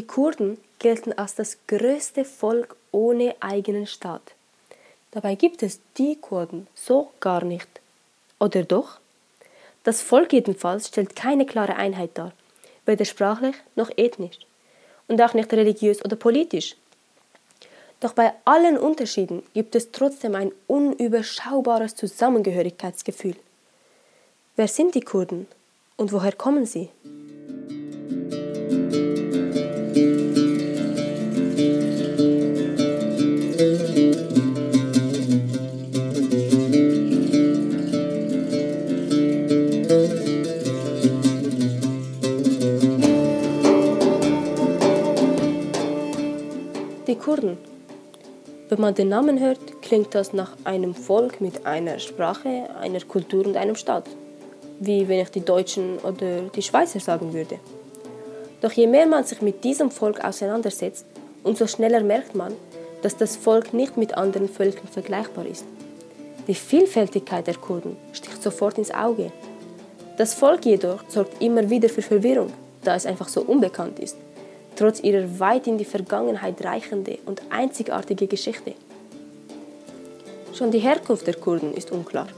Die Kurden gelten als das größte Volk ohne eigenen Staat. Dabei gibt es die Kurden so gar nicht. Oder doch? Das Volk jedenfalls stellt keine klare Einheit dar, weder sprachlich noch ethnisch und auch nicht religiös oder politisch. Doch bei allen Unterschieden gibt es trotzdem ein unüberschaubares Zusammengehörigkeitsgefühl. Wer sind die Kurden und woher kommen sie? Wenn man den Namen hört, klingt das nach einem Volk mit einer Sprache, einer Kultur und einem Staat. Wie wenn ich die Deutschen oder die Schweizer sagen würde. Doch je mehr man sich mit diesem Volk auseinandersetzt, umso schneller merkt man, dass das Volk nicht mit anderen Völkern vergleichbar ist. Die Vielfältigkeit der Kurden sticht sofort ins Auge. Das Volk jedoch sorgt immer wieder für Verwirrung, da es einfach so unbekannt ist trotz ihrer weit in die Vergangenheit reichende und einzigartige Geschichte. Schon die Herkunft der Kurden ist unklar.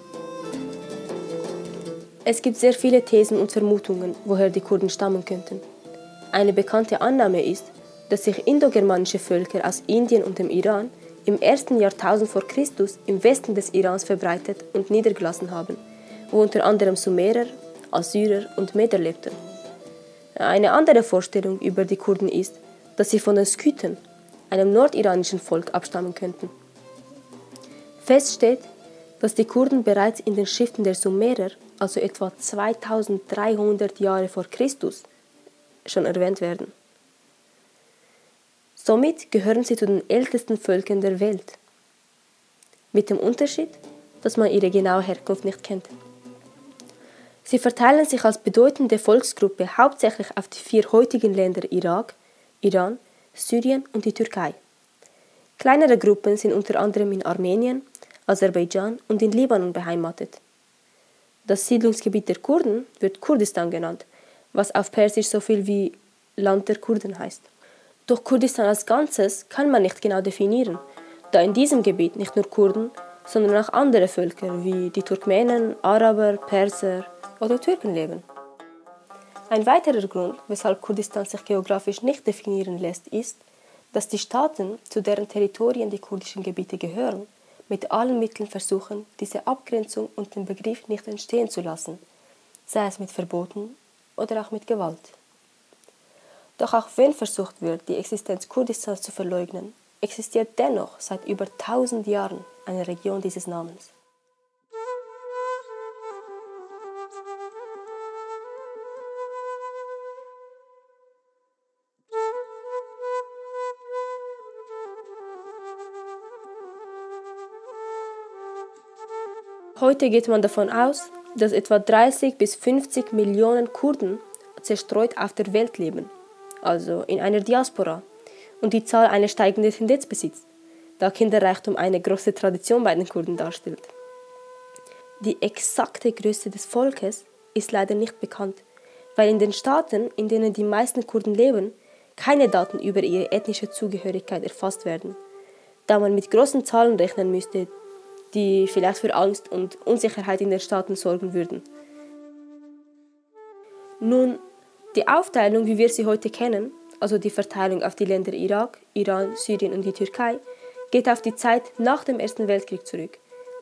Es gibt sehr viele Thesen und Vermutungen, woher die Kurden stammen könnten. Eine bekannte Annahme ist, dass sich indogermanische Völker aus Indien und dem Iran im ersten Jahrtausend vor Christus im Westen des Irans verbreitet und niedergelassen haben, wo unter anderem Sumerer, Assyrer und Meder lebten. Eine andere Vorstellung über die Kurden ist, dass sie von den Skythen, einem nordiranischen Volk, abstammen könnten. Fest steht, dass die Kurden bereits in den Schriften der Sumerer, also etwa 2300 Jahre vor Christus, schon erwähnt werden. Somit gehören sie zu den ältesten Völkern der Welt. Mit dem Unterschied, dass man ihre genaue Herkunft nicht kennt. Sie verteilen sich als bedeutende Volksgruppe hauptsächlich auf die vier heutigen Länder Irak, Iran, Syrien und die Türkei. Kleinere Gruppen sind unter anderem in Armenien, Aserbaidschan und in Libanon beheimatet. Das Siedlungsgebiet der Kurden wird Kurdistan genannt, was auf Persisch so viel wie Land der Kurden heißt. Doch Kurdistan als Ganzes kann man nicht genau definieren, da in diesem Gebiet nicht nur Kurden, sondern auch andere Völker wie die Turkmenen, Araber, Perser, oder Türken leben. Ein weiterer Grund, weshalb Kurdistan sich geografisch nicht definieren lässt, ist, dass die Staaten, zu deren Territorien die kurdischen Gebiete gehören, mit allen Mitteln versuchen, diese Abgrenzung und den Begriff nicht entstehen zu lassen, sei es mit Verboten oder auch mit Gewalt. Doch auch wenn versucht wird, die Existenz Kurdistans zu verleugnen, existiert dennoch seit über tausend Jahren eine Region dieses Namens. Heute geht man davon aus, dass etwa 30 bis 50 Millionen Kurden zerstreut auf der Welt leben, also in einer Diaspora, und die Zahl eine steigende Tendenz besitzt, da Kinderreichtum eine große Tradition bei den Kurden darstellt. Die exakte Größe des Volkes ist leider nicht bekannt, weil in den Staaten, in denen die meisten Kurden leben, keine Daten über ihre ethnische Zugehörigkeit erfasst werden, da man mit großen Zahlen rechnen müsste, die vielleicht für Angst und Unsicherheit in den Staaten sorgen würden. Nun, die Aufteilung, wie wir sie heute kennen, also die Verteilung auf die Länder Irak, Iran, Syrien und die Türkei, geht auf die Zeit nach dem Ersten Weltkrieg zurück.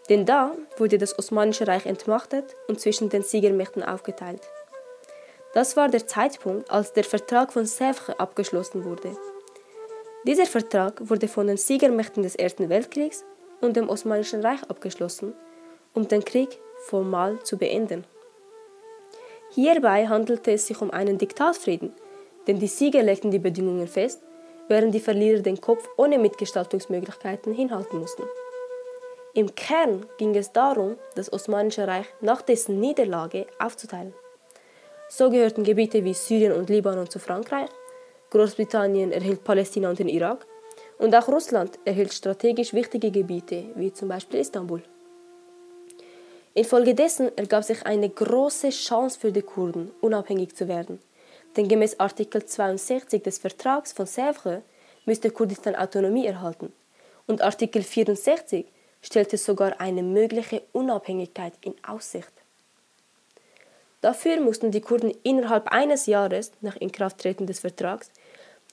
Denn da wurde das Osmanische Reich entmachtet und zwischen den Siegermächten aufgeteilt. Das war der Zeitpunkt, als der Vertrag von Sèvres abgeschlossen wurde. Dieser Vertrag wurde von den Siegermächten des Ersten Weltkriegs und dem Osmanischen Reich abgeschlossen, um den Krieg formal zu beenden. Hierbei handelte es sich um einen Diktatfrieden, denn die Sieger legten die Bedingungen fest, während die Verlierer den Kopf ohne Mitgestaltungsmöglichkeiten hinhalten mussten. Im Kern ging es darum, das Osmanische Reich nach dessen Niederlage aufzuteilen. So gehörten Gebiete wie Syrien und Libanon zu Frankreich, Großbritannien erhielt Palästina und den Irak und auch Russland erhielt strategisch wichtige Gebiete, wie zum Beispiel Istanbul. Infolgedessen ergab sich eine große Chance für die Kurden, unabhängig zu werden, Denn gemäß Artikel 62 des Vertrags von Sèvres müsste Kurdistan Autonomie erhalten. Und Artikel 64 stellte sogar eine mögliche Unabhängigkeit in Aussicht. Dafür mussten die Kurden innerhalb eines Jahres nach Inkrafttreten des Vertrags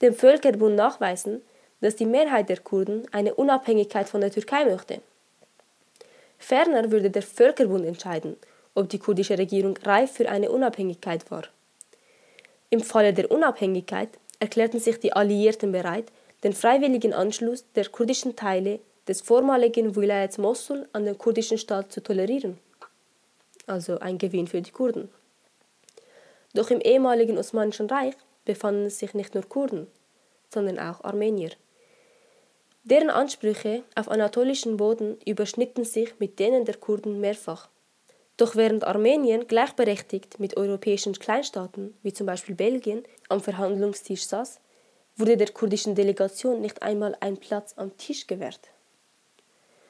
dem Völkerbund nachweisen, dass die Mehrheit der Kurden eine Unabhängigkeit von der Türkei möchte. Ferner würde der Völkerbund entscheiden, ob die kurdische Regierung reif für eine Unabhängigkeit war. Im Falle der Unabhängigkeit erklärten sich die Alliierten bereit, den freiwilligen Anschluss der kurdischen Teile des vormaligen Wilayats Mosul an den kurdischen Staat zu tolerieren. Also ein Gewinn für die Kurden. Doch im ehemaligen Osmanischen Reich befanden sich nicht nur Kurden, sondern auch Armenier. Deren Ansprüche auf anatolischen Boden überschnitten sich mit denen der Kurden mehrfach. Doch während Armenien gleichberechtigt mit europäischen Kleinstaaten, wie zum Beispiel Belgien, am Verhandlungstisch saß, wurde der kurdischen Delegation nicht einmal ein Platz am Tisch gewährt.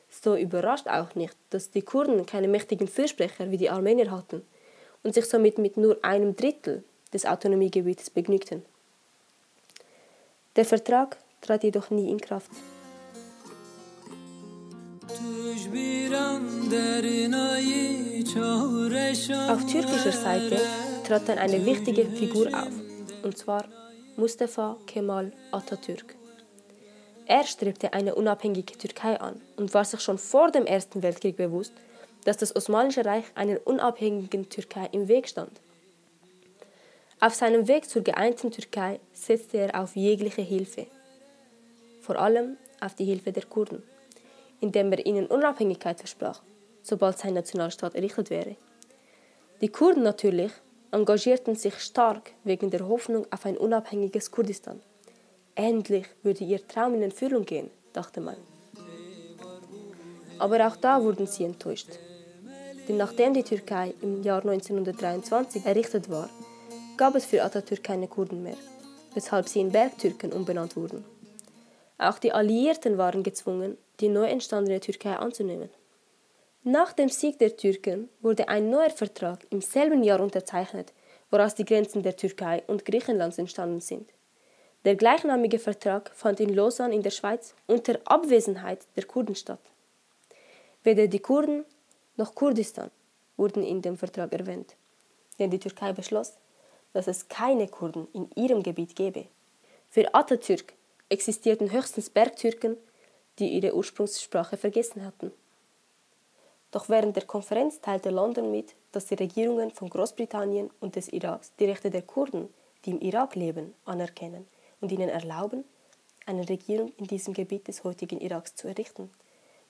So überrascht auch nicht, dass die Kurden keine mächtigen Fürsprecher wie die Armenier hatten und sich somit mit nur einem Drittel des Autonomiegebietes begnügten. Der Vertrag trat jedoch nie in Kraft. Auf türkischer Seite trat dann eine wichtige Figur auf, und zwar Mustafa Kemal Atatürk. Er strebte eine unabhängige Türkei an und war sich schon vor dem Ersten Weltkrieg bewusst, dass das Osmanische Reich einer unabhängigen Türkei im Weg stand. Auf seinem Weg zur geeinten Türkei setzte er auf jegliche Hilfe, vor allem auf die Hilfe der Kurden, indem er ihnen Unabhängigkeit versprach, sobald sein Nationalstaat errichtet wäre. Die Kurden natürlich engagierten sich stark wegen der Hoffnung auf ein unabhängiges Kurdistan. Endlich würde ihr Traum in Erfüllung gehen, dachte man. Aber auch da wurden sie enttäuscht. Denn nachdem die Türkei im Jahr 1923 errichtet war, gab es für Atatürk keine Kurden mehr, weshalb sie in Bergtürken umbenannt wurden. Auch die Alliierten waren gezwungen, die neu entstandene Türkei anzunehmen. Nach dem Sieg der Türken wurde ein neuer Vertrag im selben Jahr unterzeichnet, woraus die Grenzen der Türkei und Griechenlands entstanden sind. Der gleichnamige Vertrag fand in Lausanne in der Schweiz unter Abwesenheit der Kurden statt. Weder die Kurden noch Kurdistan wurden in dem Vertrag erwähnt, denn die Türkei beschloss, dass es keine Kurden in ihrem Gebiet gebe. Für Atatürk existierten höchstens Bergtürken, die ihre Ursprungssprache vergessen hatten. Doch während der Konferenz teilte London mit, dass die Regierungen von Großbritannien und des Iraks die Rechte der Kurden, die im Irak leben, anerkennen und ihnen erlauben, eine Regierung in diesem Gebiet des heutigen Iraks zu errichten,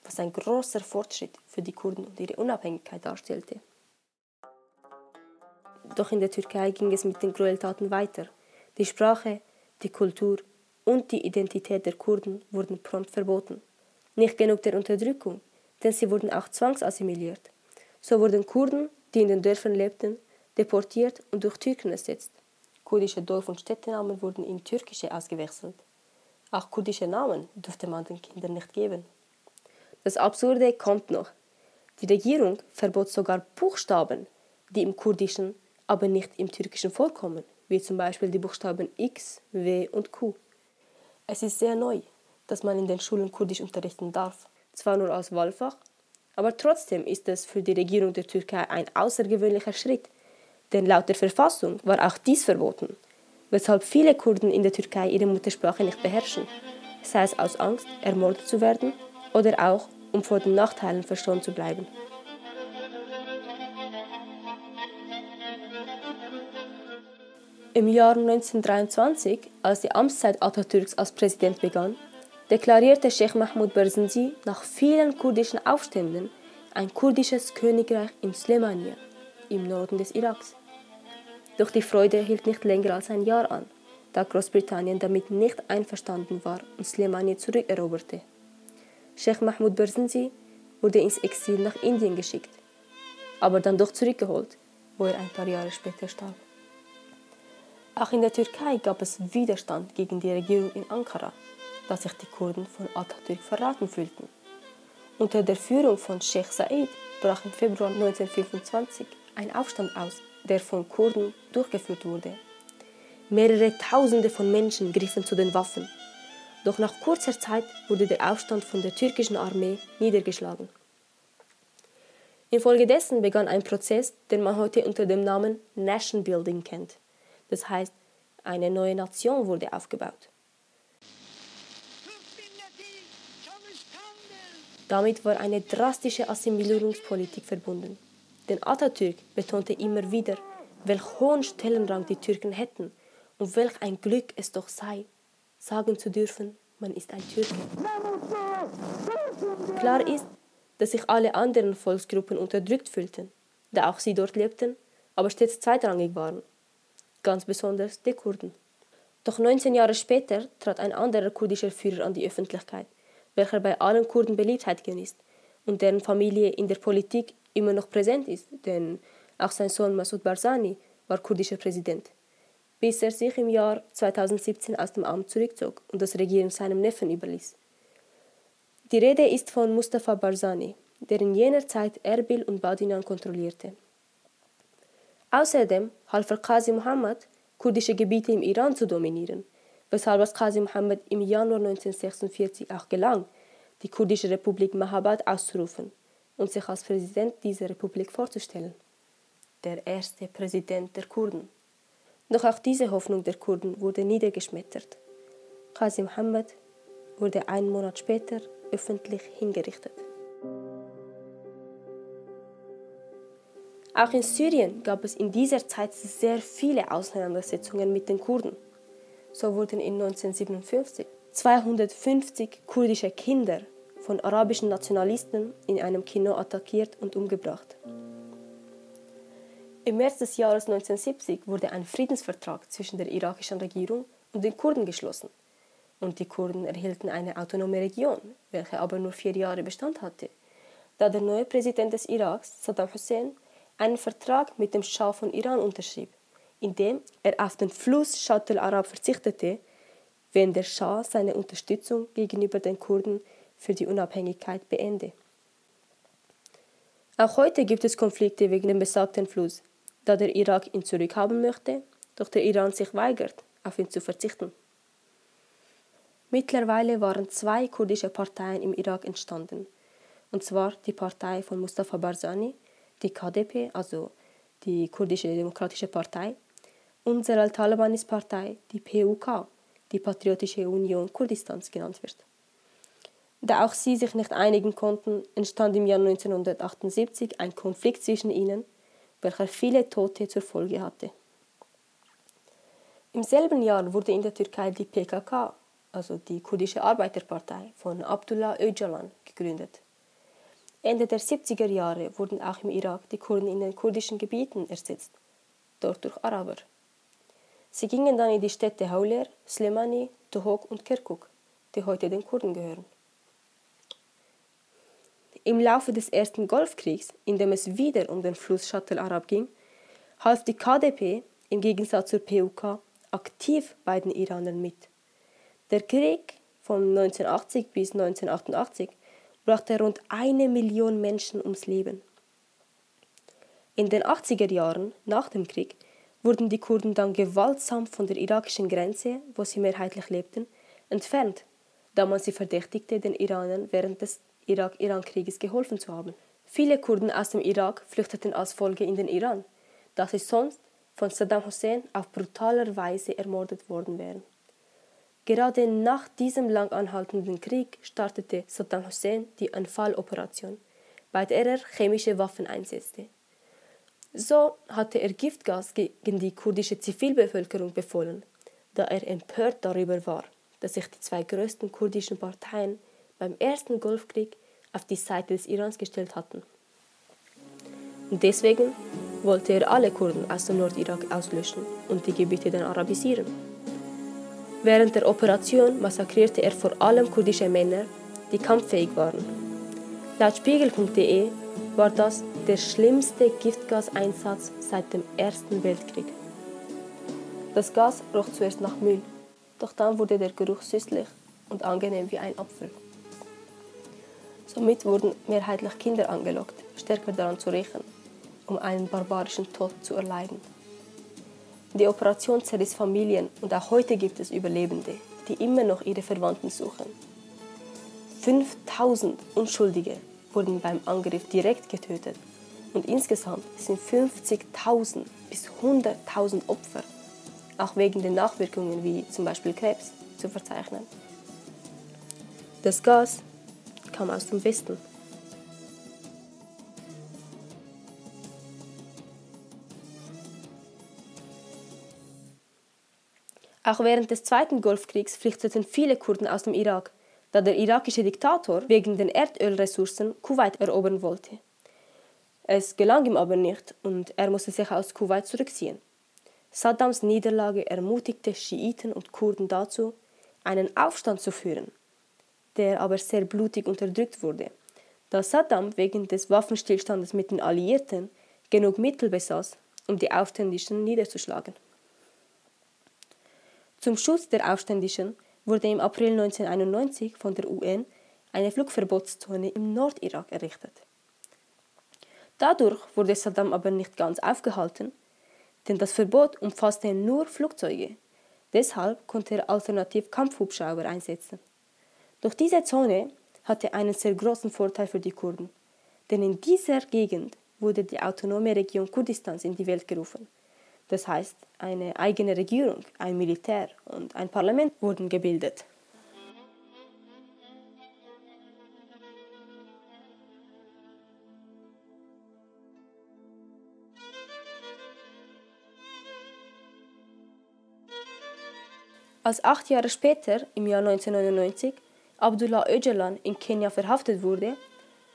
was ein großer Fortschritt für die Kurden und ihre Unabhängigkeit darstellte. Doch in der Türkei ging es mit den Gräueltaten weiter. Die Sprache, die Kultur und die Identität der Kurden wurden prompt verboten. Nicht genug der Unterdrückung, denn sie wurden auch zwangsassimiliert. So wurden Kurden, die in den Dörfern lebten, deportiert und durch Türken ersetzt. Kurdische Dorf- und Städtenamen wurden in türkische ausgewechselt. Auch kurdische Namen durfte man den Kindern nicht geben. Das Absurde kommt noch. Die Regierung verbot sogar Buchstaben, die im Kurdischen, aber nicht im Türkischen vorkommen, wie zum Beispiel die Buchstaben X, W und Q. Es ist sehr neu, dass man in den Schulen Kurdisch unterrichten darf, zwar nur als Wahlfach, aber trotzdem ist es für die Regierung der Türkei ein außergewöhnlicher Schritt, denn laut der Verfassung war auch dies verboten, weshalb viele Kurden in der Türkei ihre Muttersprache nicht beherrschen, sei es aus Angst, ermordet zu werden oder auch, um vor den Nachteilen verschont zu bleiben. Im Jahr 1923, als die Amtszeit Atatürks als Präsident begann, deklarierte Sheikh Mahmoud Berzensi nach vielen kurdischen Aufständen ein kurdisches Königreich in Slemania im Norden des Iraks. Doch die Freude hielt nicht länger als ein Jahr an, da Großbritannien damit nicht einverstanden war und Slemani zurückeroberte. Sheikh Mahmoud Berzensi wurde ins Exil nach Indien geschickt, aber dann doch zurückgeholt, wo er ein paar Jahre später starb. Auch in der Türkei gab es Widerstand gegen die Regierung in Ankara, da sich die Kurden von Atatürk verraten fühlten. Unter der Führung von Sheikh Said brach im Februar 1925 ein Aufstand aus, der von Kurden durchgeführt wurde. Mehrere Tausende von Menschen griffen zu den Waffen. Doch nach kurzer Zeit wurde der Aufstand von der türkischen Armee niedergeschlagen. Infolgedessen begann ein Prozess, den man heute unter dem Namen Nation Building kennt. Das heißt, eine neue Nation wurde aufgebaut. Damit war eine drastische Assimilierungspolitik verbunden. Denn Atatürk betonte immer wieder, welch hohen Stellenrang die Türken hätten und welch ein Glück es doch sei, sagen zu dürfen, man ist ein Türke. Klar ist, dass sich alle anderen Volksgruppen unterdrückt fühlten, da auch sie dort lebten, aber stets zweitrangig waren, ganz besonders die Kurden. Doch 19 Jahre später trat ein anderer kurdischer Führer an die Öffentlichkeit, welcher bei allen Kurden Beliebtheit genießt und deren Familie in der Politik immer noch präsent ist, denn auch sein Sohn Massoud Barzani war kurdischer Präsident, bis er sich im Jahr 2017 aus dem Amt zurückzog und das Regieren seinem Neffen überließ. Die Rede ist von Mustafa Barzani, der in jener Zeit Erbil und Badinan kontrollierte. Außerdem half er Qazi Muhammad, kurdische Gebiete im Iran zu dominieren, weshalb es Qazi Muhammad im Januar 1946 auch gelang, die kurdische Republik Mahabad auszurufen und sich als Präsident dieser Republik vorzustellen. Der erste Präsident der Kurden. Doch auch diese Hoffnung der Kurden wurde niedergeschmettert. Qasim Muhammad wurde einen Monat später öffentlich hingerichtet. Auch in Syrien gab es in dieser Zeit sehr viele Auseinandersetzungen mit den Kurden. So wurden in 1957 250 kurdische Kinder von arabischen Nationalisten in einem Kino attackiert und umgebracht. Im März des Jahres 1970 wurde ein Friedensvertrag zwischen der irakischen Regierung und den Kurden geschlossen. Und die Kurden erhielten eine autonome Region, welche aber nur vier Jahre Bestand hatte, da der neue Präsident des Iraks, Saddam Hussein, einen Vertrag mit dem Schah von Iran unterschrieb, in dem er auf den Fluss Shat al-Arab verzichtete, wenn der Schah seine Unterstützung gegenüber den Kurden für die Unabhängigkeit beende. Auch heute gibt es Konflikte wegen dem besagten Fluss, da der Irak ihn zurückhaben möchte, doch der Iran sich weigert, auf ihn zu verzichten. Mittlerweile waren zwei kurdische Parteien im Irak entstanden, und zwar die Partei von Mustafa Barzani, die KDP, also die kurdische Demokratische Partei, und Zelal Talibanis Partei, die PUK, die Patriotische Union Kurdistans genannt wird. Da auch sie sich nicht einigen konnten, entstand im Jahr 1978 ein Konflikt zwischen ihnen, welcher viele Tote zur Folge hatte. Im selben Jahr wurde in der Türkei die PKK, also die kurdische Arbeiterpartei von Abdullah Öcalan, gegründet. Ende der 70er Jahre wurden auch im Irak die Kurden in den kurdischen Gebieten ersetzt, dort durch Araber. Sie gingen dann in die Städte Hauler, Slemani, Tohok und Kirkuk, die heute den Kurden gehören. Im Laufe des ersten Golfkriegs, in dem es wieder um den Fluss Shat al-Arab ging, half die KDP im Gegensatz zur PUK aktiv bei den Iranern mit. Der Krieg von 1980 bis 1988 brachte rund eine Million Menschen ums Leben. In den 80er Jahren nach dem Krieg wurden die Kurden dann gewaltsam von der irakischen Grenze, wo sie mehrheitlich lebten, entfernt, da man sie verdächtigte, den Iranern während des Irak-Iran-Krieges geholfen zu haben. Viele Kurden aus dem Irak flüchteten als Folge in den Iran, da sie sonst von Saddam Hussein auf brutaler Weise ermordet worden wären. Gerade nach diesem lang anhaltenden Krieg startete Saddam Hussein die Anfalloperation, bei der er chemische Waffen einsetzte. So hatte er Giftgas gegen die kurdische Zivilbevölkerung befohlen, da er empört darüber war, dass sich die zwei größten kurdischen Parteien beim ersten Golfkrieg auf die Seite des Irans gestellt hatten. Und deswegen wollte er alle Kurden aus dem Nordirak auslöschen und die Gebiete dann arabisieren. Während der Operation massakrierte er vor allem kurdische Männer, die kampffähig waren. Laut Spiegel.de war das der schlimmste Giftgaseinsatz seit dem Ersten Weltkrieg. Das Gas roch zuerst nach Müll, doch dann wurde der Geruch süßlich und angenehm wie ein Apfel. Somit wurden mehrheitlich Kinder angelockt, stärker daran zu riechen, um einen barbarischen Tod zu erleiden. Die Operation zerriss Familien und auch heute gibt es Überlebende, die immer noch ihre Verwandten suchen. 5000 Unschuldige wurden beim Angriff direkt getötet und insgesamt sind 50.000 bis 100.000 Opfer, auch wegen den Nachwirkungen wie zum Beispiel Krebs, zu verzeichnen. Das Gas kam aus dem Westen. Auch während des Zweiten Golfkriegs flüchteten viele Kurden aus dem Irak, da der irakische Diktator wegen den Erdölressourcen Kuwait erobern wollte. Es gelang ihm aber nicht und er musste sich aus Kuwait zurückziehen. Saddams Niederlage ermutigte Schiiten und Kurden dazu, einen Aufstand zu führen, der aber sehr blutig unterdrückt wurde, da Saddam wegen des Waffenstillstandes mit den Alliierten genug Mittel besaß, um die Aufständischen niederzuschlagen. Zum Schutz der Aufständischen wurde im April 1991 von der UN eine Flugverbotszone im Nordirak errichtet. Dadurch wurde Saddam aber nicht ganz aufgehalten, denn das Verbot umfasste nur Flugzeuge. Deshalb konnte er alternativ Kampfhubschrauber einsetzen. Doch diese Zone hatte einen sehr großen Vorteil für die Kurden, denn in dieser Gegend wurde die autonome Region Kurdistans in die Welt gerufen. Das heißt, eine eigene Regierung, ein Militär und ein Parlament wurden gebildet. Als acht Jahre später, im Jahr 1999, Abdullah Öcalan in Kenia verhaftet wurde,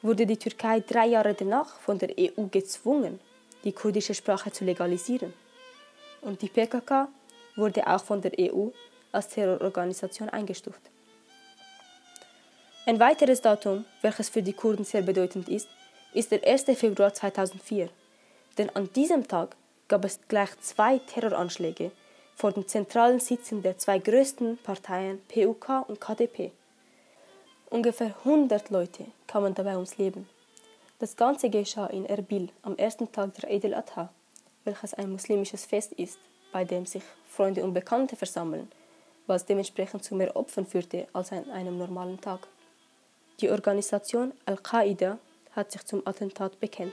wurde die Türkei drei Jahre danach von der EU gezwungen, die kurdische Sprache zu legalisieren und die PKK wurde auch von der EU als Terrororganisation eingestuft. Ein weiteres Datum, welches für die Kurden sehr bedeutend ist, ist der 1. Februar 2004, denn an diesem Tag gab es gleich zwei Terroranschläge vor den zentralen Sitzen der zwei größten Parteien PUK und KDP. Ungefähr 100 Leute kamen dabei ums Leben. Das Ganze geschah in Erbil am ersten Tag der Eid al-Adha welches ein muslimisches Fest ist, bei dem sich Freunde und Bekannte versammeln, was dementsprechend zu mehr Opfern führte als an einem normalen Tag. Die Organisation Al-Qaida hat sich zum Attentat bekennt.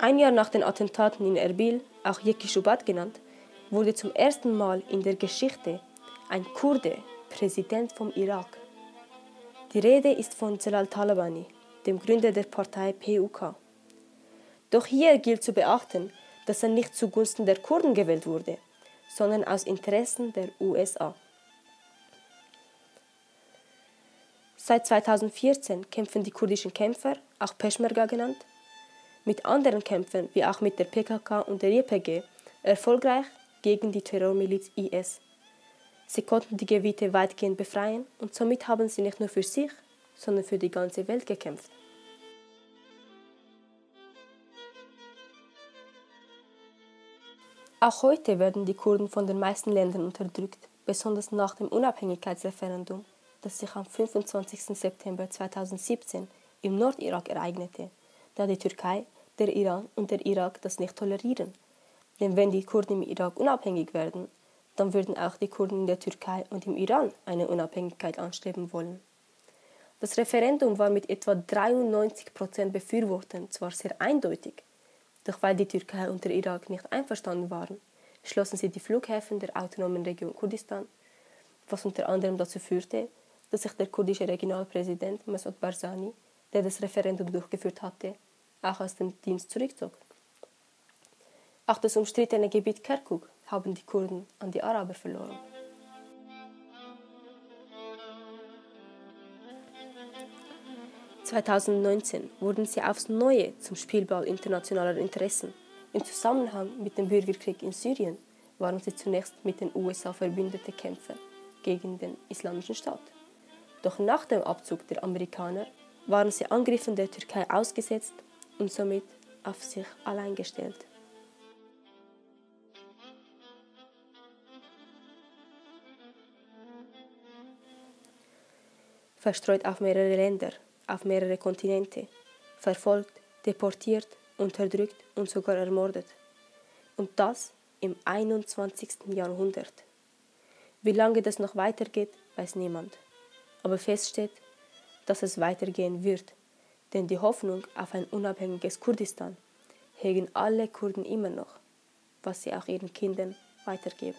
Ein Jahr nach den Attentaten in Erbil, auch Yeki Shubat genannt, wurde zum ersten Mal in der Geschichte ein Kurde Präsident vom Irak. Die Rede ist von Zelal Talabani, dem Gründer der Partei PUK. Doch hier gilt zu beachten, dass er nicht zugunsten der Kurden gewählt wurde, sondern aus Interessen der USA. Seit 2014 kämpfen die kurdischen Kämpfer, auch Peschmerga genannt, mit anderen Kämpfern wie auch mit der PKK und der YPG erfolgreich gegen die Terrormiliz IS. Sie konnten die Gebiete weitgehend befreien und somit haben sie nicht nur für sich, sondern für die ganze Welt gekämpft. Auch heute werden die Kurden von den meisten Ländern unterdrückt, besonders nach dem Unabhängigkeitsreferendum, das sich am 25. September 2017 im Nordirak ereignete, da die Türkei, der Iran und der Irak das nicht tolerieren. Denn wenn die Kurden im Irak unabhängig werden, dann würden auch die Kurden in der Türkei und im Iran eine Unabhängigkeit anstreben wollen. Das Referendum war mit etwa 93 Prozent befürwortet zwar sehr eindeutig, doch weil die Türkei und der Irak nicht einverstanden waren, schlossen sie die Flughäfen der autonomen Region Kurdistan, was unter anderem dazu führte, dass sich der kurdische Regionalpräsident Massoud Barzani, der das Referendum durchgeführt hatte, auch aus dem Dienst zurückzog. Auch das umstrittene Gebiet Kirkuk haben die Kurden an die Araber verloren. (2019) wurden sie aufs Neue zum Spielball internationaler Interessen. Im Zusammenhang mit dem Bürgerkrieg in Syrien waren sie zunächst mit den USA verbündete Kämpfer gegen den Islamischen Staat. Doch nach dem Abzug der Amerikaner waren sie Angriffen der Türkei ausgesetzt und somit auf sich allein gestellt. Verstreut auf mehrere Länder, auf mehrere Kontinente, verfolgt, deportiert, unterdrückt und sogar ermordet. Und das im 21. Jahrhundert. Wie lange das noch weitergeht, weiß niemand. Aber fest steht, dass es weitergehen wird, denn die Hoffnung auf ein unabhängiges Kurdistan hegen alle Kurden immer noch, was sie auch ihren Kindern weitergeben.